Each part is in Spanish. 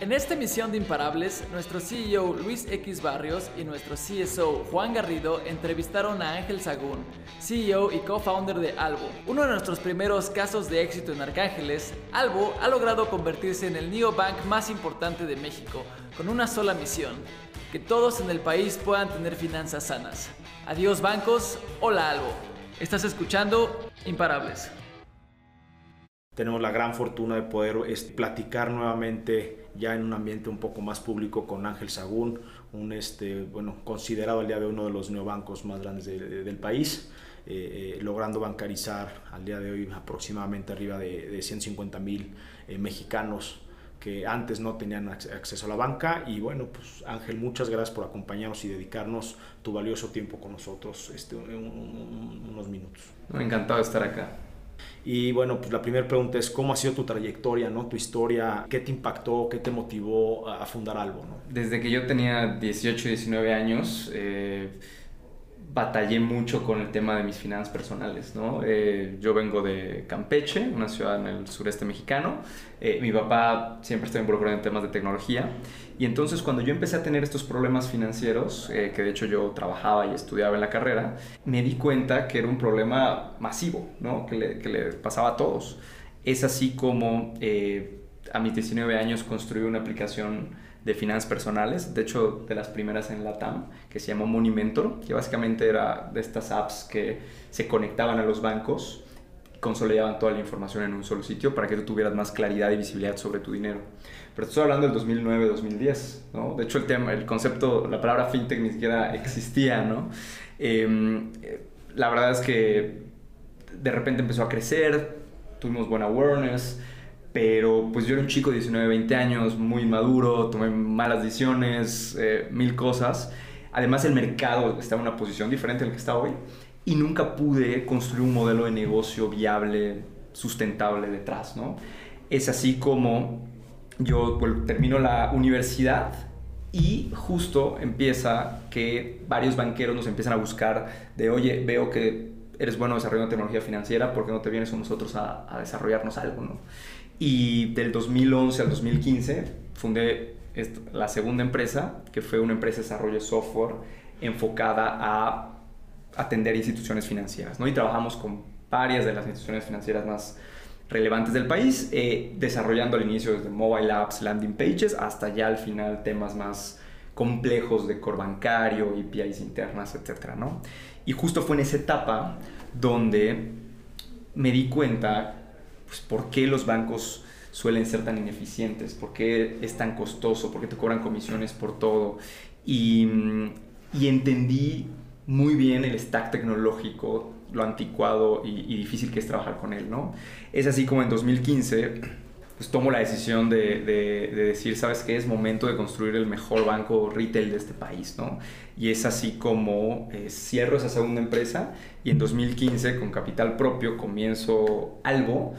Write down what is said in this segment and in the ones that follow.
En esta emisión de Imparables, nuestro CEO Luis X Barrios y nuestro CSO Juan Garrido entrevistaron a Ángel Sagún, CEO y co-founder de Albo. Uno de nuestros primeros casos de éxito en Arcángeles, Albo ha logrado convertirse en el neobank más importante de México, con una sola misión, que todos en el país puedan tener finanzas sanas. Adiós bancos, hola Albo. Estás escuchando Imparables. Tenemos la gran fortuna de poder platicar nuevamente ya en un ambiente un poco más público con Ángel Sagún, un este, bueno, considerado al día de uno de los neobancos más grandes del país, eh, eh, logrando bancarizar al día de hoy aproximadamente arriba de, de 150 mil eh, mexicanos que antes no tenían acceso a la banca y bueno pues Ángel muchas gracias por acompañarnos y dedicarnos tu valioso tiempo con nosotros este, unos minutos. Encantado de estar acá. Y bueno, pues la primera pregunta es cómo ha sido tu trayectoria, ¿no? Tu historia, ¿qué te impactó, qué te motivó a fundar algo, ¿no? Desde que yo tenía 18, 19 años, eh, batallé mucho con el tema de mis finanzas personales, ¿no? Eh, yo vengo de Campeche, una ciudad en el sureste mexicano. Eh, mi papá siempre está involucrado en temas de tecnología. Y entonces cuando yo empecé a tener estos problemas financieros, eh, que de hecho yo trabajaba y estudiaba en la carrera, me di cuenta que era un problema masivo, ¿no? Que le, que le pasaba a todos. Es así como a mis 19 años construí una aplicación de finanzas personales, de hecho de las primeras en la TAM, que se llamó Money Mentor, que básicamente era de estas apps que se conectaban a los bancos, consolidaban toda la información en un solo sitio para que tú tuvieras más claridad y visibilidad sobre tu dinero. Pero estoy hablando del 2009-2010, ¿no? De hecho el tema, el concepto, la palabra fintech ni siquiera existía, ¿no? Em, la verdad es que de repente empezó a crecer, tuvimos buena awareness, pero pues yo era un chico de 19, 20 años, muy maduro, tomé malas decisiones, eh, mil cosas. Además el mercado está en una posición diferente al que está hoy y nunca pude construir un modelo de negocio viable, sustentable detrás, ¿no? Es así como yo pues, termino la universidad y justo empieza que varios banqueros nos empiezan a buscar de, oye, veo que eres bueno desarrollando tecnología financiera, ¿por qué no te vienes con nosotros a, a desarrollarnos algo, no? Y del 2011 al 2015 fundé la segunda empresa, que fue una empresa de desarrollo de software enfocada a atender instituciones financieras. ¿no? Y trabajamos con varias de las instituciones financieras más relevantes del país, eh, desarrollando al inicio desde mobile apps, landing pages, hasta ya al final temas más complejos de core bancario, APIs internas, etc. ¿no? Y justo fue en esa etapa donde me di cuenta pues, ¿por qué los bancos suelen ser tan ineficientes? ¿Por qué es tan costoso? ¿Por qué te cobran comisiones por todo? Y, entendí muy bien el stack tecnológico, lo anticuado y, difícil que es trabajar con él, ¿no? Es así como en 2015 pues tomo la decisión de, decir, ¿sabes qué? Es momento de construir el mejor banco retail de este país, ¿no? Y es así como eh, cierro esa segunda empresa y en 2015 con capital propio comienzo Albo,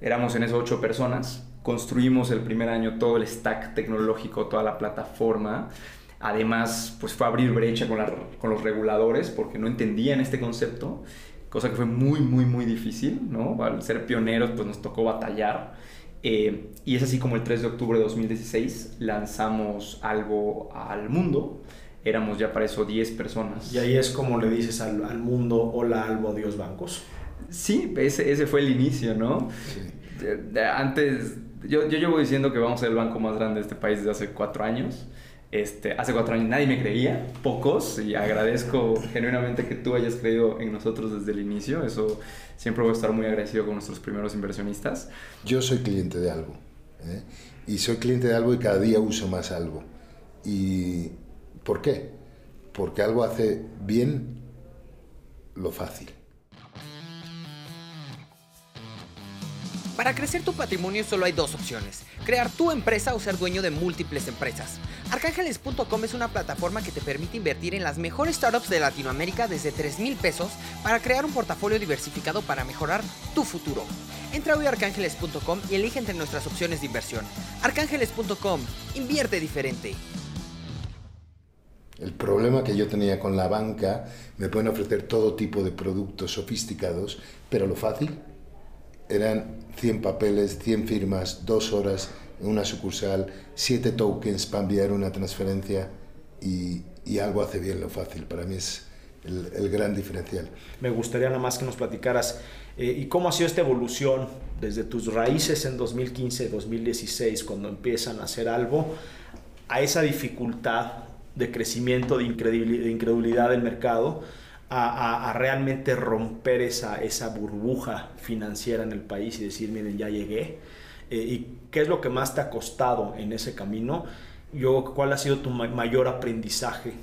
éramos en eso ocho personas, construimos el primer año todo el stack tecnológico, toda la plataforma. Además, pues fue abrir brecha con, con los reguladores porque no entendían este concepto, cosa que fue muy, muy, muy difícil, ¿no? Al ser pioneros, pues nos tocó batallar. Eh, y es así como el 3 de octubre de 2016 lanzamos algo al mundo. Éramos ya para eso 10 personas. Y ahí es como le dices al, al mundo, hola Albo, Dios bancos. Sí, ese, ese fue el inicio, ¿no? Antes, yo, yo llevo diciendo que vamos a ser el banco más grande de este país desde hace cuatro años. Este, hace cuatro años nadie me creía, pocos, y agradezco genuinamente que tú hayas creído en nosotros desde el inicio. Eso siempre voy a estar muy agradecido con nuestros primeros inversionistas. Yo soy cliente de algo, ¿eh? y soy cliente de algo y cada día uso más algo. ¿Y por qué? Porque algo hace bien lo fácil. Para crecer tu patrimonio solo hay dos opciones, crear tu empresa o ser dueño de múltiples empresas. Arcángeles.com es una plataforma que te permite invertir en las mejores startups de Latinoamérica desde 3 mil pesos para crear un portafolio diversificado para mejorar tu futuro. Entra hoy a arcángeles.com y elige entre nuestras opciones de inversión. Arcángeles.com, invierte diferente. El problema que yo tenía con la banca, me pueden ofrecer todo tipo de productos sofisticados, pero lo fácil eran 100 papeles, 100 firmas, dos horas en una sucursal, siete tokens para enviar una transferencia y, y algo hace bien lo fácil. Para mí es el, el gran diferencial. Me gustaría nada más que nos platicaras eh, y cómo ha sido esta evolución desde tus raíces en 2015-2016, cuando empiezan a hacer algo, a esa dificultad de crecimiento, de incredulidad, de incredulidad del mercado, a, a, a, realmente romper esa, esa burbuja financiera en el país y decir, miren, ya llegué. Eh, ¿Y qué es lo que más te ha costado en ese camino? Yo, ¿Cuál ha sido tu ma mayor aprendizaje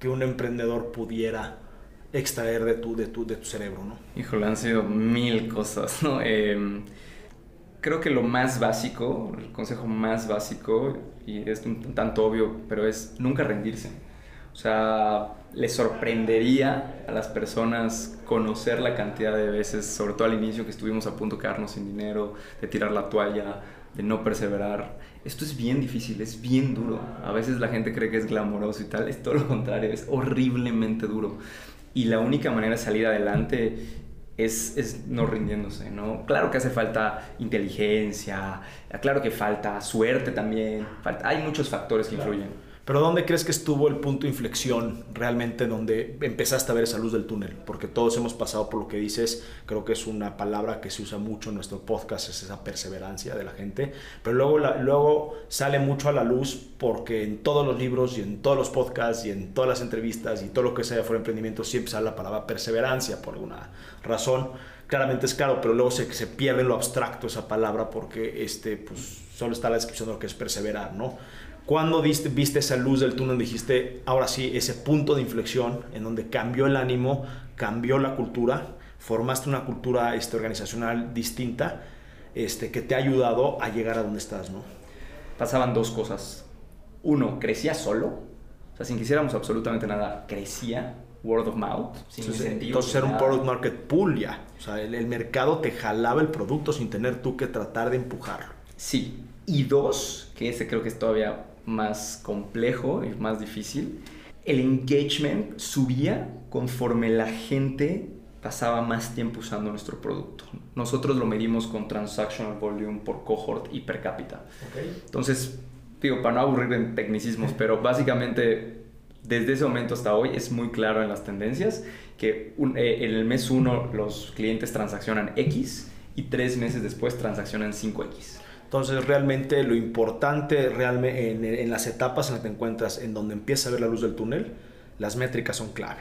que un emprendedor pudiera extraer de tu, de tu, de tu cerebro? ¿no? Híjole, han sido mil cosas, ¿no? Eh, creo que lo más básico, el consejo más básico, y es un tanto obvio, pero es nunca rendirse. O sea, le sorprendería a las personas conocer la cantidad de veces, sobre todo al inicio que estuvimos a punto de quedarnos sin dinero, de tirar la toalla, de no perseverar. Esto es bien difícil, es bien duro. A veces la gente cree que es glamoroso y tal, es todo lo contrario, es horriblemente duro. Y la única manera de salir adelante es, es, no rindiéndose, ¿no? Claro que hace falta inteligencia, claro que falta suerte también, falta, hay muchos factores que influyen. Pero ¿dónde crees que estuvo el punto de inflexión realmente donde empezaste a ver esa luz del túnel? Porque todos hemos pasado por lo que dices, creo que es una palabra que se usa mucho en nuestro podcast, es esa perseverancia de la gente, pero luego, luego sale mucho a la luz porque en todos los libros y en todos los podcasts y en todas las entrevistas y todo lo que sea fuera emprendimiento siempre sale la palabra perseverancia por alguna razón. Claramente es claro, pero luego se, se pierde en lo abstracto esa palabra porque este, pues, solo está la descripción de lo que es perseverar, ¿no? ¿Cuándo viste, viste esa luz del túnel? Dijiste, ahora sí, ese punto de inflexión en donde cambió el ánimo, cambió la cultura, formaste una cultura este, organizacional distinta este, que te ha ayudado a llegar a donde estás, ¿no? Pasaban dos cosas. Uno, crecía solo, o sea, sin que hiciéramos absolutamente nada, crecía, word of mouth, sin entonces, incentivo. Entonces era un product market pool ya, o sea, el, el mercado te jalaba el producto sin tener tú que tratar de empujarlo. Sí, y dos, que ese creo que es todavía más complejo y más difícil, el engagement subía conforme la gente pasaba más tiempo usando nuestro producto. Nosotros lo medimos con transactional volume por cohort y per cápita. Okay. Entonces, digo, para no aburrir en tecnicismos, pero básicamente desde ese momento hasta hoy es muy claro en las tendencias que un, eh, en el mes 1 los clientes transaccionan X y tres meses después transaccionan 5X. Entonces, realmente lo importante realmente en, en, las etapas en las que te encuentras, en donde empieza a ver la luz del túnel, las métricas son clave.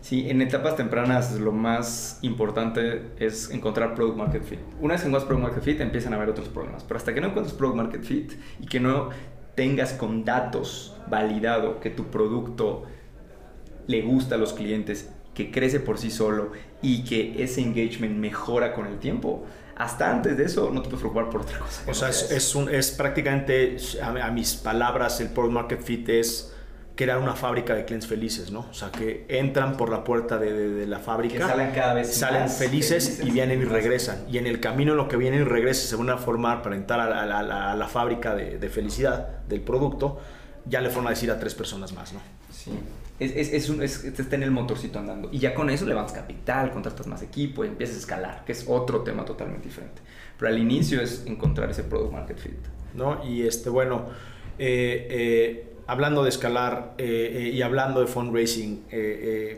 Sí, en etapas tempranas lo más importante es encontrar product market fit. Una vez que encuentras product market fit, empiezan a haber otros problemas. Pero hasta que no encuentres product market fit y que no tengas con datos validado que tu producto le gusta a los clientes, que crece por sí solo y que ese engagement mejora con el tiempo, hasta antes de eso no te puedes preocupar por otra cosa. O sea, es, es, un, es prácticamente, a, a, mis palabras, el product market fit es crear una fábrica de clientes felices, ¿no? O sea, que entran por la puerta de, de, de la fábrica, que salen cada vez salen más felices, felices, y vienen y regresan. Y en el camino en lo que vienen y regresan se van a formar para entrar a la, a la, a la fábrica de, de, felicidad del producto, ya le fueron a decir a tres personas más, ¿no? Sí. Es, es, es, un, es, está en el motorcito andando. Y ya con eso levantas capital, contratas más equipo y empiezas a escalar, que es otro tema totalmente diferente. Pero al inicio es encontrar ese product market fit. ¿No? Y este, bueno, eh, eh, hablando de escalar eh, y hablando de fundraising,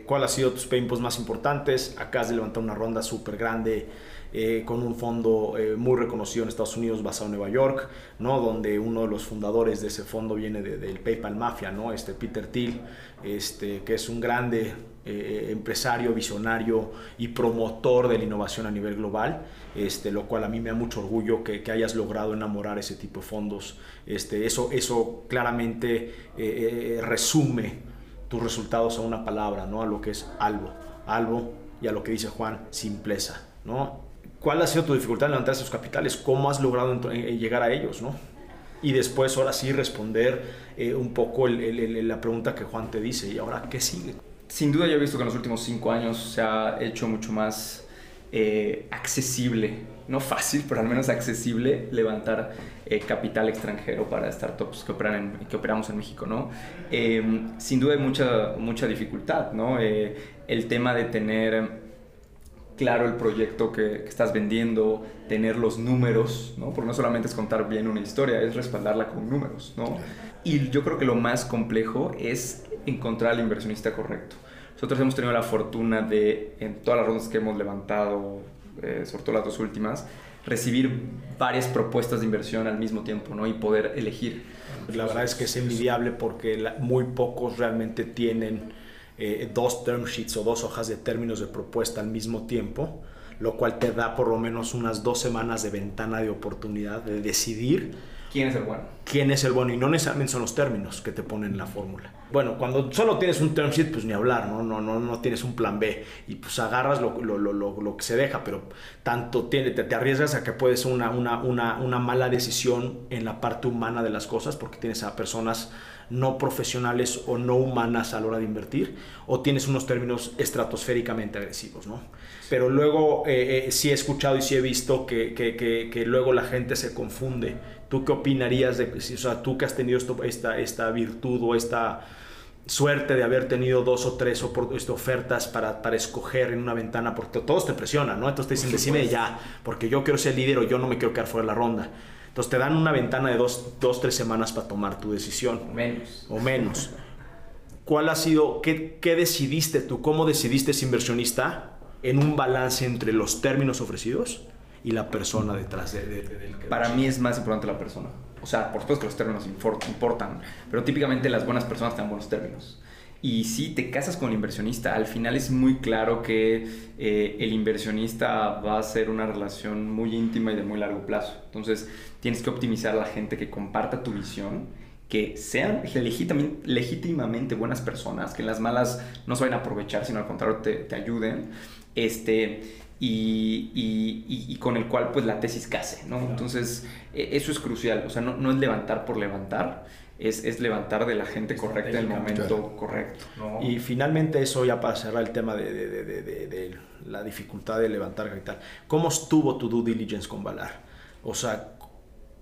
¿cuál ha sido tus pain más importantes? Acabas de levantar una ronda súper grande. Eh, con un fondo eh, muy reconocido en Estados Unidos basado en Nueva York, ¿no? donde uno de los fundadores de ese fondo viene del de, de PayPal Mafia, ¿no? este Peter Thiel, este, que es un grande eh, empresario, visionario y promotor de la innovación a nivel global, este, lo cual a mí me da mucho orgullo que, hayas logrado enamorar ese tipo de fondos. Este, eso, eso claramente resume tus resultados a una palabra, ¿no? a lo que es algo, algo y a lo que dice Juan, simpleza. ¿no? ¿Cuál ha sido tu dificultad en levantar esos capitales? ¿Cómo has logrado llegar a ellos? ¿no? Y después, ahora sí, responder eh, un poco el, la pregunta que Juan te dice. ¿Y ahora qué sigue? Sin duda, yo he visto que en los últimos cinco años se ha hecho mucho más eh, accesible, no fácil, pero al menos accesible, levantar eh, capital extranjero para startups que, operan en, que operamos en México. ¿no? Eh, sin duda, hay mucha, mucha dificultad. ¿no? el tema de tener claro el proyecto que, que, estás vendiendo, tener los números, ¿no? Porque no solamente es contar bien una historia, es respaldarla con números, ¿no? Y yo creo que lo más complejo es encontrar al inversionista correcto. Nosotros hemos tenido la fortuna de, en todas las rondas que hemos levantado, eh, sobre todo las dos últimas, recibir varias propuestas de inversión al mismo tiempo, ¿no? Y poder elegir. La verdad es que es envidiable porque muy pocos realmente tienen eh, dos term sheets o dos hojas de términos de propuesta al mismo tiempo, lo cual te da por lo menos unas dos semanas de ventana de oportunidad de decidir quién es el bueno. Quién es el bueno y no necesariamente son los términos que te ponen en la fórmula. Bueno, cuando solo tienes un term sheet, pues ni hablar, ¿no? No, no, no tienes un plan B y pues agarras lo, lo, lo, lo que se deja, pero tanto tiene, te, te, arriesgas a que puedes una, una, una, una mala decisión en la parte humana de las cosas porque tienes a personas no profesionales o no humanas a la hora de invertir, o tienes unos términos estratosféricamente agresivos, ¿no? Pero luego eh, eh, sí he escuchado y sí he visto que, que, que, que, luego la gente se confunde. ¿Tú qué opinarías de, o sea, tú que has tenido esto, esta, esta virtud o esta suerte de haber tenido dos o tres este, ofertas para, para escoger en una ventana, porque todos te presionan, ¿no? Entonces te dicen, decime ya, porque yo quiero ser líder o yo no me quiero quedar fuera de la ronda. Entonces te dan una ventana de dos, dos tres semanas para tomar tu decisión. O menos. O menos. ¿Cuál ha sido, qué, qué decidiste tú? ¿Cómo decidiste ese inversionista en un balance entre los términos ofrecidos y la persona detrás de, de, de, del Para mí es más importante la persona. O sea, por supuesto que los términos importan, pero típicamente las buenas personas tienen buenos términos. Y si te casas con el inversionista, al final es muy claro que eh, el inversionista va a ser una relación muy íntima y de muy largo plazo. Entonces, tienes que optimizar a la gente que comparta tu visión, que sean legítimamente buenas personas, que en las malas no se vayan a aprovechar, sino al contrario te, te ayuden. Este, y, y, y, con el cual pues la tesis case, ¿no? Claro. Entonces, eso es crucial, o sea, no, no es levantar por levantar, es, es, levantar de la gente correcta en el momento claro. correcto. ¿no? Y finalmente eso ya para cerrar el tema de, de, de, de, la dificultad de levantar capital. ¿Cómo estuvo tu due diligence con Valar? O sea,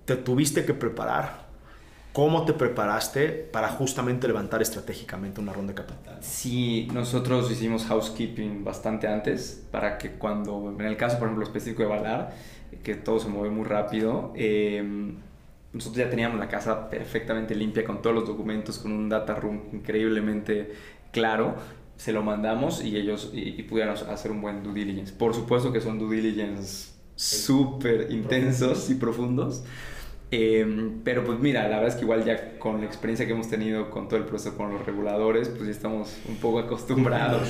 ¿te tuviste que preparar? ¿Cómo te preparaste para justamente levantar estratégicamente una ronda de capital? Sí, nosotros hicimos housekeeping bastante antes para que cuando, en el caso por ejemplo específico de Valar, que todo se mueve muy rápido, eh, nosotros ya teníamos la casa perfectamente limpia con todos los documentos, con un data room increíblemente claro. Se lo mandamos y ellos y, y pudieron hacer un buen due diligence. Por supuesto que son due diligence súper intensos y profundos. Eh, pero pues mira, la verdad es que igual ya con la experiencia que hemos tenido con todo el proceso con los reguladores, pues ya estamos un poco acostumbrados.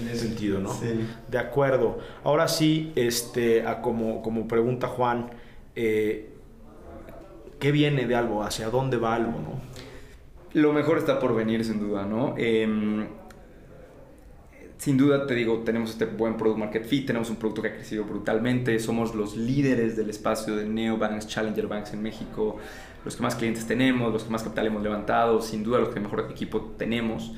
En ese sentido, ¿no? Sí. De acuerdo. Ahora sí, este, a como, como pregunta Juan, eh, ¿qué viene de algo? ¿Hacia dónde va algo, no? Lo mejor está por venir, sin duda, ¿no? Eh, sin duda te digo, tenemos este buen product market fit, tenemos un producto que ha crecido brutalmente, somos los líderes del espacio de neobanks, challenger banks en México, los que más clientes tenemos, los que más capital hemos levantado, sin duda los que mejor equipo tenemos.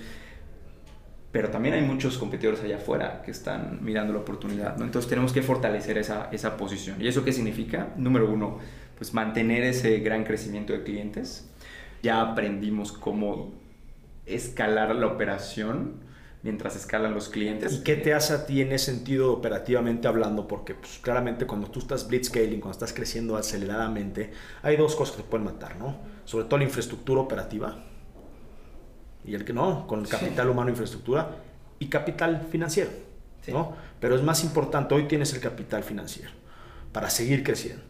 Pero también hay muchos competidores allá afuera que están mirando la oportunidad, ¿no? Entonces tenemos que fortalecer esa, esa posición. ¿Y eso qué significa? Número uno, pues mantener ese gran crecimiento de clientes. Ya aprendimos cómo escalar la operación mientras escalan los clientes. ¿Y qué te hace a ti en ese sentido operativamente hablando? Porque pues, claramente cuando tú estás blitzscaling, cuando estás creciendo aceleradamente, hay dos cosas que te pueden matar, ¿no? Sobre todo la infraestructura operativa y el que no, con el capital sí. humano infraestructura y capital financiero, sí. ¿no? Pero es más importante, hoy tienes el capital financiero para seguir creciendo.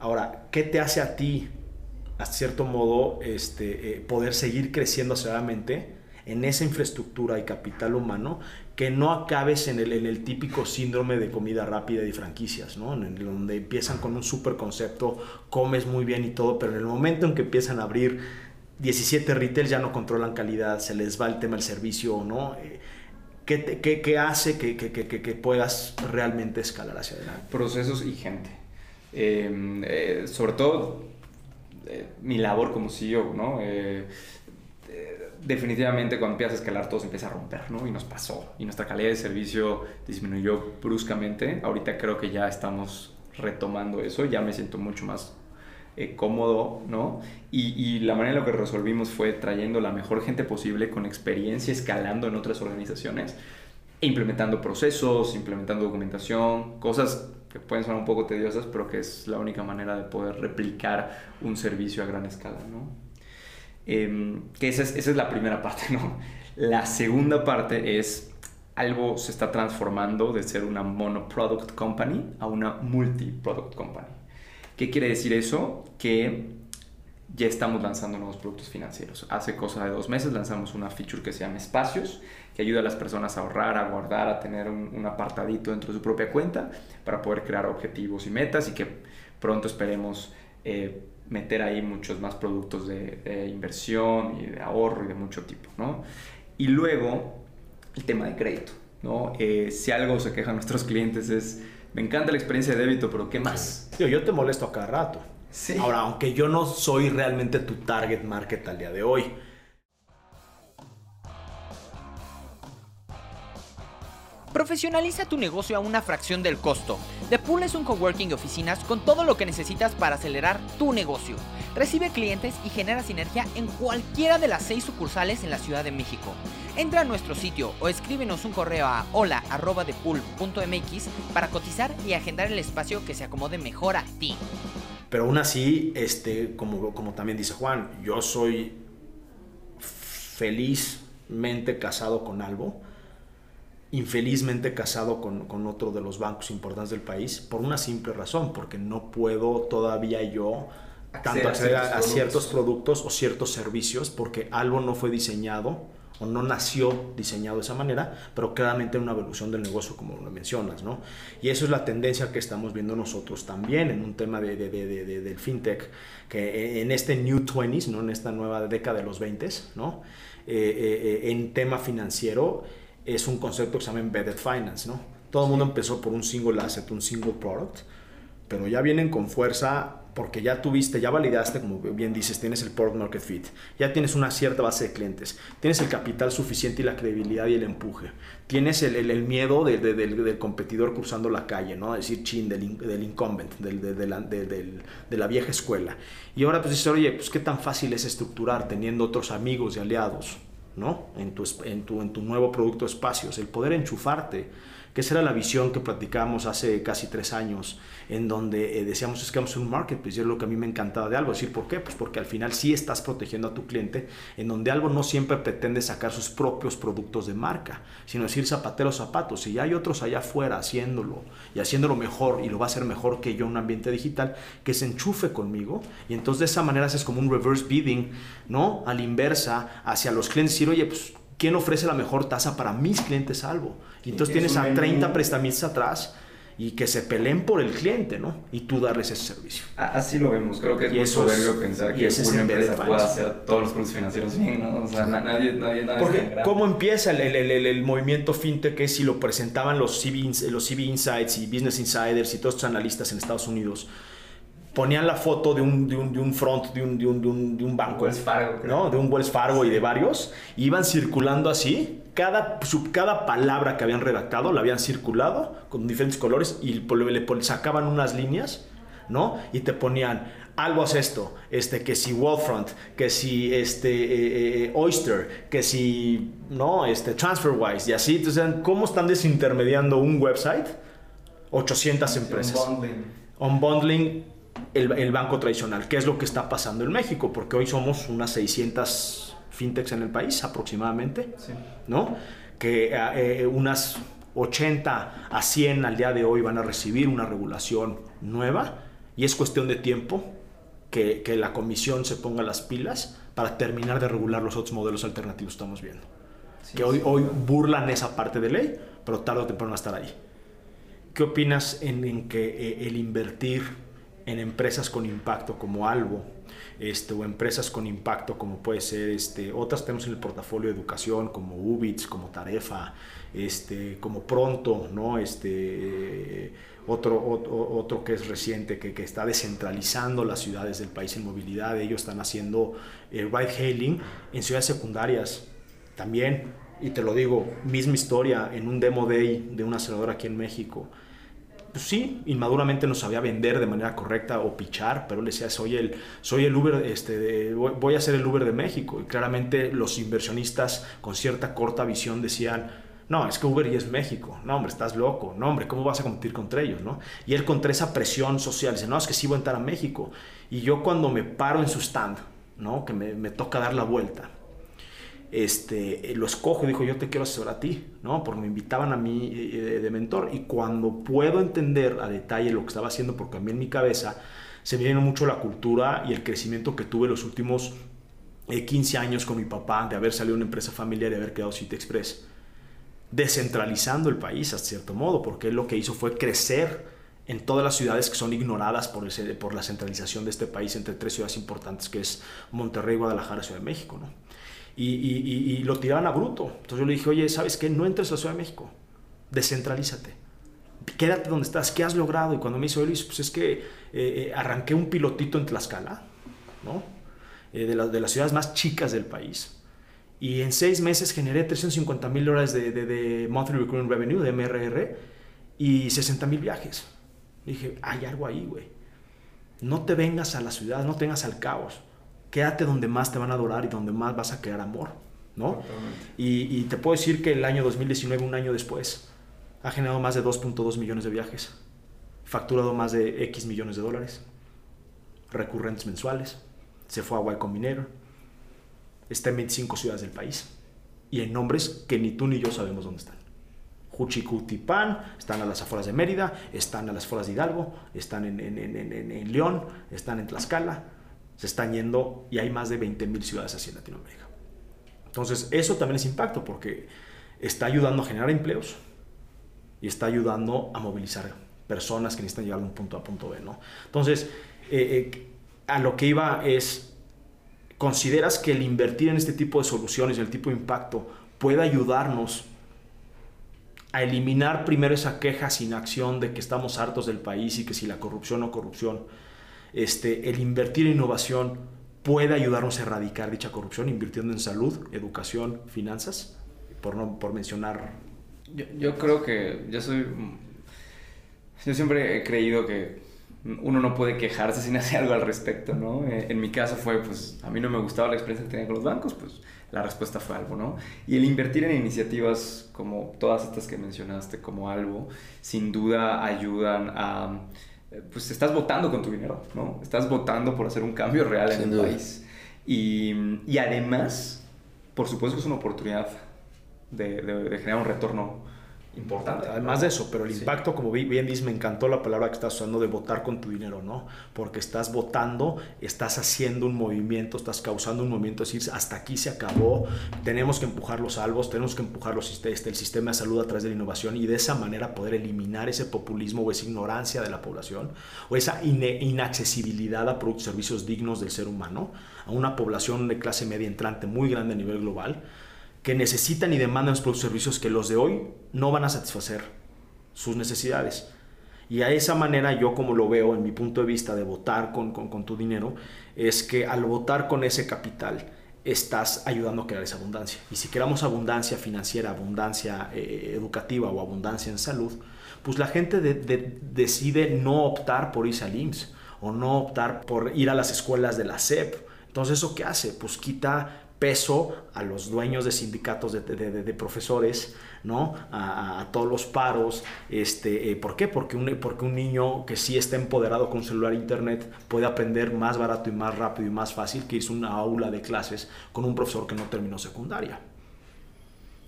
Ahora, ¿qué te hace a ti, a cierto modo, este, eh, poder seguir creciendo aceleradamente? en esa infraestructura y capital humano que no acabes en el, el típico síndrome de comida rápida y franquicias, ¿no? En donde empiezan con un super concepto, comes muy bien y todo, pero en el momento en que empiezan a abrir 17 retail ya no controlan calidad, se les va el tema del servicio, ¿no? ¿Qué, te, qué, qué hace que, que, que, que, puedas realmente escalar hacia adelante? Procesos y gente. Eh, eh, sobre todo eh, mi labor como CEO, ¿no? definitivamente cuando empiezas a escalar todo se empieza a romper, ¿no? Y nos pasó. Y nuestra calidad de servicio disminuyó bruscamente. Ahorita creo que ya estamos retomando eso. Ya me siento mucho más eh, cómodo, ¿no? Y, y, la manera en la que resolvimos fue trayendo la mejor gente posible con experiencia escalando en otras organizaciones implementando procesos, implementando documentación, cosas que pueden sonar un poco tediosas, pero que es la única manera de poder replicar un servicio a gran escala, ¿no? Em, que esa es, esa es la primera parte, ¿no? La segunda parte es algo se está transformando de ser una monoproduct company a una multi-product company. ¿Qué quiere decir eso? Que ya estamos lanzando nuevos productos financieros. Hace cosa de dos meses lanzamos una feature que se llama Espacios, que ayuda a las personas a ahorrar, a guardar, a tener un, apartadito dentro de su propia cuenta para poder crear objetivos y metas y que pronto esperemos eh, meter ahí muchos más productos de, inversión y de ahorro y de mucho tipo. ¿no? Y luego el tema de crédito. ¿no? Eh, si algo se quejan nuestros clientes es, me encanta la experiencia de débito, pero ¿qué más? Yo, yo te molesto a cada rato. Ahora, aunque yo no soy realmente tu target market al día de hoy, Profesionaliza tu negocio a una fracción del costo. The Pool es un coworking de oficinas con todo lo que necesitas para acelerar tu negocio. Recibe clientes y genera sinergia en cualquiera de las seis sucursales en la Ciudad de México. Entra a nuestro sitio o escríbenos un correo a hola.depool.mx para cotizar y agendar el espacio que se acomode mejor a ti. Pero aún así, este, como, como también dice Juan, yo soy felizmente casado con Albo, infelizmente casado con, con, otro de los bancos importantes del país, por una simple razón, porque no puedo todavía yo tanto acceder a, ciertos productos o ciertos servicios, porque Albo no fue diseñado o no nació diseñado de esa manera, pero claramente una evolución del negocio, como lo mencionas, ¿no? Y eso es la tendencia que estamos viendo nosotros también en un tema de, de, de, del fintech, que en este New 20s, ¿no? En esta nueva década de los 20, ¿no? Eh, eh, eh, en tema financiero es un concepto que se llama Embedded Finance, ¿no? Todo el mundo empezó por un single asset, un single product, pero ya vienen con fuerza porque ya tuviste, ya validaste, como bien dices, tienes el product market fit, ya tienes una cierta base de clientes, tienes el capital suficiente y la credibilidad y el empuje, tienes el, miedo de, del, competidor cruzando la calle, ¿no? Decir chin, del, incumbent, la, de, la vieja escuela. Y ahora pues dices, oye, pues qué tan fácil es estructurar teniendo otros amigos y aliados, ¿no? En tu, en tu, en tu nuevo producto espacios, el poder enchufarte que esa era la visión que platicábamos hace casi tres años, en donde eh, decíamos que vamos un marketplace, y es lo que a mí me encantaba de algo, decir, ¿por qué? Pues porque al final sí estás protegiendo a tu cliente, en donde algo no siempre pretende sacar sus propios productos de marca, sino decir zapatero zapatos, si ya hay otros allá afuera haciéndolo y haciéndolo mejor y lo va a hacer mejor que yo en un ambiente digital, que se enchufe conmigo y entonces de esa manera haces como un reverse bidding, ¿no? A la inversa, hacia los clientes, decir, oye, pues ¿quién ofrece la mejor tasa para mis clientes salvo? Y entonces tienes a 30 prestamistas atrás y que se peleen por el cliente, ¿no? Y tú darles ese servicio. Así lo vemos. Creo que es muy soberbio pensar que una empresa pueda hacer todos los productos financieros bien, ¿no? O sea, nadie, nadie, nadie Porque, ¿cómo empieza el, el, el, el, movimiento fintech? Que si lo presentaban los CB, los CB Insights y Business Insiders y todos estos analistas en Estados Unidos ponían la foto de un, de un, de un front de un, de un, de un, banco. Wells Fargo. ¿no? De un Wells Fargo y de varios. iban circulando así. Cada, cada palabra que habían redactado la habían circulado con diferentes colores y le, sacaban unas líneas, ¿no? Y te ponían, algo es esto, este, que si Wallfront, que si este, eh, eh, Oyster, que si, ¿no? Este, TransferWise y así. Entonces, ¿cómo están desintermediando un website? 800 empresas. Unbundling el, banco tradicional, qué es lo que está pasando en México, porque hoy somos unas 600 fintechs en el país aproximadamente, ¿no? Que eh, unas 80 a 100 al día de hoy van a recibir una regulación nueva y es cuestión de tiempo que, que, la comisión se ponga las pilas para terminar de regular los otros modelos alternativos que estamos viendo. que hoy, hoy burlan esa parte de ley, pero tarde o temprano va a estar ahí. ¿Qué opinas en, en que eh, el invertir en empresas con impacto como Albo, este, o empresas con impacto como puede ser, este, otras tenemos en el portafolio de educación como Ubits, como Tarefa, este, como Pronto, ¿no? este, otro, otro, que es reciente, que, que, está descentralizando las ciudades del país en movilidad, ellos están haciendo eh, ride hailing en ciudades secundarias también, y te lo digo, misma historia en un demo day de una senadora aquí en México, pues sí, inmaduramente no sabía vender de manera correcta o pichar, pero le decía, soy el, soy el Uber, este, voy a ser el Uber de México. Y claramente los inversionistas con cierta corta visión decían, No, es que Uber y es México. No, hombre, estás loco. No, hombre, ¿cómo vas a competir contra ellos? ¿no? Y él contra esa presión social dice, no, es que sí voy a entrar a México. Y yo cuando me paro en su stand, ¿no? que me toca dar la vuelta, este, lo escojo y dijo, yo te quiero asesorar a ti, ¿no? Porque me invitaban a mí eh, de mentor. Y cuando puedo entender a detalle lo que estaba haciendo, porque a mí en mi cabeza se me viene mucho la cultura y el crecimiento que tuve los últimos 15 eh, años con mi papá, de haber salido de una empresa familiar y haber quedado City Express, descentralizando el país a cierto modo, porque él lo que hizo fue crecer en todas las ciudades que son ignoradas por, ese, por la centralización de este país entre tres ciudades importantes, que es Monterrey, Guadalajara, Ciudad de México, ¿no? Y, y, y, lo tiraban a bruto. Entonces yo le dije, oye, ¿sabes qué? No entres a la Ciudad de México, descentralízate. Quédate donde estás, ¿qué has logrado? Y cuando me hizo Luis, pues es que eh, eh, arranqué un pilotito en Tlaxcala, ¿no? Eh, de, la, de, las ciudades más chicas del país. Y en seis meses generé 350 mil dólares de, de, de, Monthly Recurring Revenue, de MRR, y 60 mil viajes. dije, hay algo ahí, güey. No te vengas a la ciudad, no te vengas al caos. Quédate donde más te van a adorar y donde más vas a crear amor, ¿no? Y, y, te puedo decir que el año 2019, un año después, ha generado más de 2.2 millones de viajes, facturado más de X millones de dólares, recurrentes mensuales se fue a Y Combinator, está en 25 ciudades del país y en nombres que ni tú ni yo sabemos dónde están. Juchicutipán, están a las afueras de Mérida, están a las afueras de Hidalgo, están en, en, en, en León, están en Tlaxcala, se están yendo y hay más de 20 mil ciudades así en Latinoamérica. Entonces, eso también es impacto porque está ayudando a generar empleos y está ayudando a movilizar personas que necesitan llegar de un punto A a punto B. ¿no? Entonces, eh, eh, a lo que iba es, ¿consideras que el invertir en este tipo de soluciones el tipo de impacto puede ayudarnos a eliminar primero esa queja sin acción de que estamos hartos del país y que si la corrupción o corrupción, este, el invertir en innovación puede ayudarnos a erradicar dicha corrupción invirtiendo en salud, educación, finanzas, por, no, por mencionar. Yo, yo creo que yo soy... Yo siempre he creído que uno no puede quejarse sin hacer algo al respecto, ¿no? Eh, en mi caso fue, pues, a mí no me gustaba la experiencia que tenía con los bancos, pues la respuesta fue algo, ¿no? Y el invertir en iniciativas como todas estas que mencionaste, como algo, sin duda ayudan a, pues estás votando con tu dinero, ¿no? Estás votando por hacer un cambio real en el país. Y, y, además, por supuesto que es una oportunidad de, de, de generar un retorno importante. Además de eso, pero el impacto, como bien dices, me encantó la palabra que estás usando de votar con tu dinero, ¿no? Porque estás votando, estás haciendo un movimiento, estás causando un movimiento, es decir, hasta aquí se acabó, tenemos que empujar los salvos, tenemos que empujar los, este, el sistema de salud a través de la innovación y de esa manera poder eliminar ese populismo o esa ignorancia de la población o esa inaccesibilidad a productos y servicios dignos del ser humano, a una población de clase media entrante muy grande a nivel global que necesitan y demandan los productos y servicios que los de hoy no van a satisfacer sus necesidades. Y a esa manera yo como lo veo en mi punto de vista de votar con, con, tu dinero, es que al votar con ese capital estás ayudando a crear esa abundancia. Y si queramos abundancia financiera, abundancia eh, educativa o abundancia en salud, pues la gente decide no optar por irse al IMSS o no optar por ir a las escuelas de la SEP. Entonces, ¿eso qué hace? Pues quita peso a los dueños de sindicatos de, profesores, ¿no? A, todos los paros. Este, eh, ¿Por qué? Porque un, porque un niño que sí está empoderado con celular e internet puede aprender más barato y más rápido y más fácil que irse una aula de clases con un profesor que no terminó secundaria.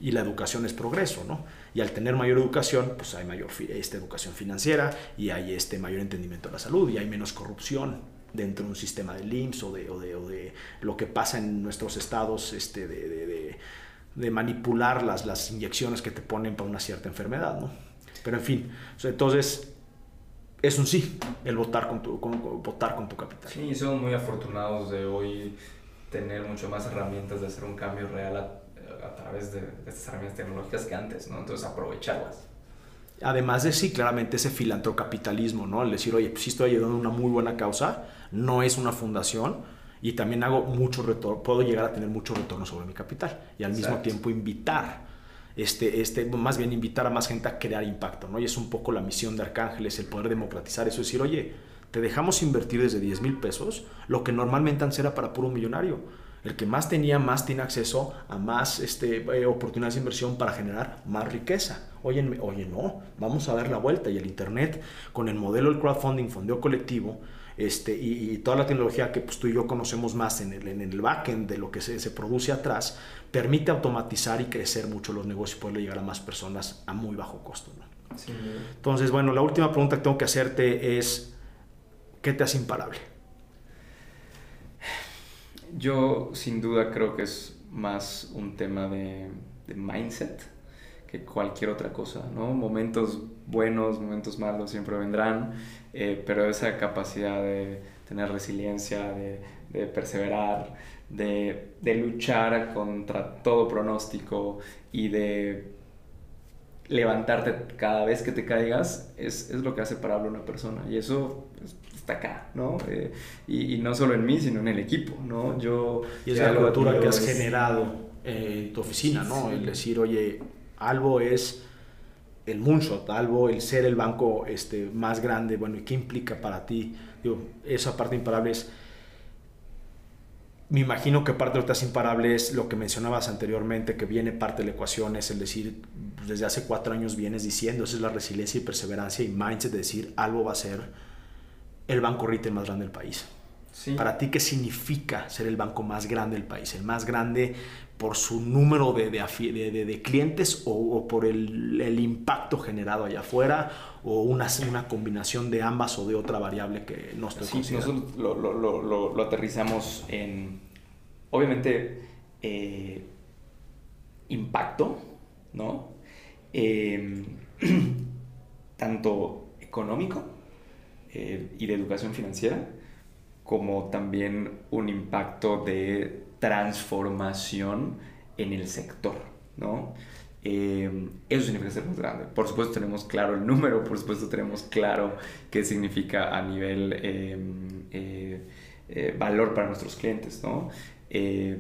Y la educación es progreso, ¿no? Y al tener mayor educación, pues hay mayor esta educación financiera y hay este mayor entendimiento de la salud y hay menos corrupción dentro de un sistema de IMSS o de, o de, o de lo que pasa en nuestros estados este, de, de, de, manipular las, las inyecciones que te ponen para una cierta enfermedad. ¿no? Pero en fin, entonces es un sí el votar con tu, con, votar con tu capital. Sí, somos muy afortunados de hoy tener mucho más herramientas de hacer un cambio real a, a través de, de estas herramientas tecnológicas que antes, ¿no? Entonces aprovecharlas. Además de sí, claramente ese filantrocapitalismo, ¿no? El decir, oye, pues sí estoy ayudando a una muy buena causa, no es una fundación y también hago mucho retorno, puedo llegar a tener mucho retorno sobre mi capital y al mismo tiempo invitar, este, este, más bien invitar a más gente a crear impacto, ¿no? Y es un poco la misión de Arcángeles, el poder democratizar eso, decir, oye, te dejamos invertir desde 10 mil pesos, lo que normalmente antes era para puro millonario. El que más tenía, más tiene acceso a más este, eh, oportunidades de inversión para generar más riqueza. Oye, oye, no, vamos a dar la vuelta. Y el Internet, con el modelo del crowdfunding, fondeo colectivo, este, y, toda la tecnología que pues, tú y yo conocemos más en el, en el backend de lo que se, se, produce atrás, permite automatizar y crecer mucho los negocios y poder llegar a más personas a muy bajo costo. Entonces, bueno, la última pregunta que tengo que hacerte es, ¿qué te hace imparable? Yo sin duda creo que es más un tema de, mindset que cualquier otra cosa, ¿no? Momentos buenos, momentos malos siempre vendrán, eh, pero esa capacidad de tener resiliencia, de, de perseverar, de, de, luchar contra todo pronóstico y de levantarte cada vez que te caigas es, es lo que hace parable una persona. Y eso pues, está acá, ¿no? Eh, y, y, no solo en mí, sino en el equipo, ¿no? Yo... Y es la cultura que has generado en tu oficina, ¿no? El decir, oye, Albo es el moonshot, Albo, el ser el banco este, más grande, bueno, ¿y qué implica para ti? Digo, esa parte imparable es me imagino que parte de imparable es lo que mencionabas anteriormente, que viene parte de la ecuación, es el decir, desde hace cuatro años vienes diciendo, esa es la resiliencia y perseverancia y mindset de decir, algo va a ser el banco retail más grande del país. Para ti, ¿qué significa ser el banco más grande del país? ¿El más grande por su número de, de, de, clientes o, por el, el, impacto generado allá afuera o una, una combinación de ambas o de otra variable que no estoy sí, Nosotros lo, lo, lo, lo, aterrizamos en, obviamente, eh, impacto, ¿no? Em, tanto económico eh, y de educación financiera, como también un impacto de transformación en el sector, ¿no? Eh, eso significa ser más grande. Por supuesto tenemos claro el número, por supuesto tenemos claro qué significa a nivel em, eh, eh, valor para nuestros clientes, ¿no?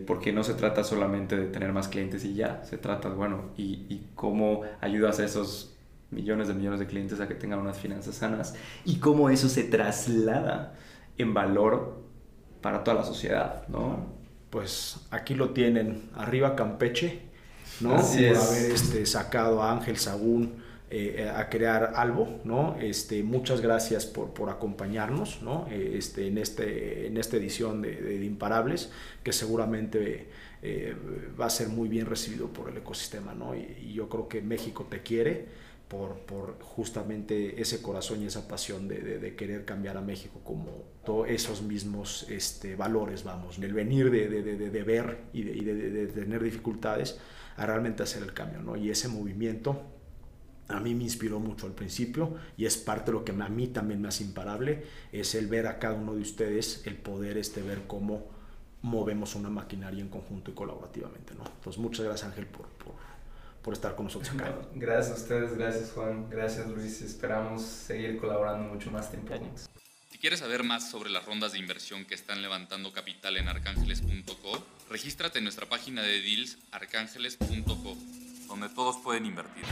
porque no se trata solamente de tener más clientes y ya, se trata, bueno, y, y cómo ayudas a esos millones de millones de clientes a que tengan unas finanzas sanas y cómo eso se traslada en valor para toda la sociedad, ¿no? pues aquí lo tienen, arriba Campeche, ¿no? Por haber este, sacado a Ángel Sagún eh, a crear algo, ¿no? Este, muchas gracias por, por acompañarnos, ¿no? Eh, este, en, este, en esta edición de, Imparables, que seguramente eh, va a ser muy bien recibido por el ecosistema, ¿no? y yo creo que México te quiere por, por, justamente ese corazón y esa pasión de, de, querer cambiar a México como todos esos mismos este, valores, vamos, el venir de, de ver y, de, tener dificultades a realmente hacer el cambio, ¿no? Y ese movimiento a mí me inspiró mucho al principio y es parte de lo que a mí también me hace imparable, es el ver a cada uno de ustedes, el poder este, ver cómo movemos una maquinaria en conjunto y colaborativamente, ¿no? Entonces, muchas gracias Ángel por, por por estar con nosotros acá. Gracias a ustedes, gracias Juan, gracias Luis. Esperamos seguir colaborando mucho más tiempo. Si quieres saber más sobre las rondas de inversión que están levantando capital en arcángeles.co, regístrate en nuestra página de deals arcángeles.co, donde todos pueden invertir.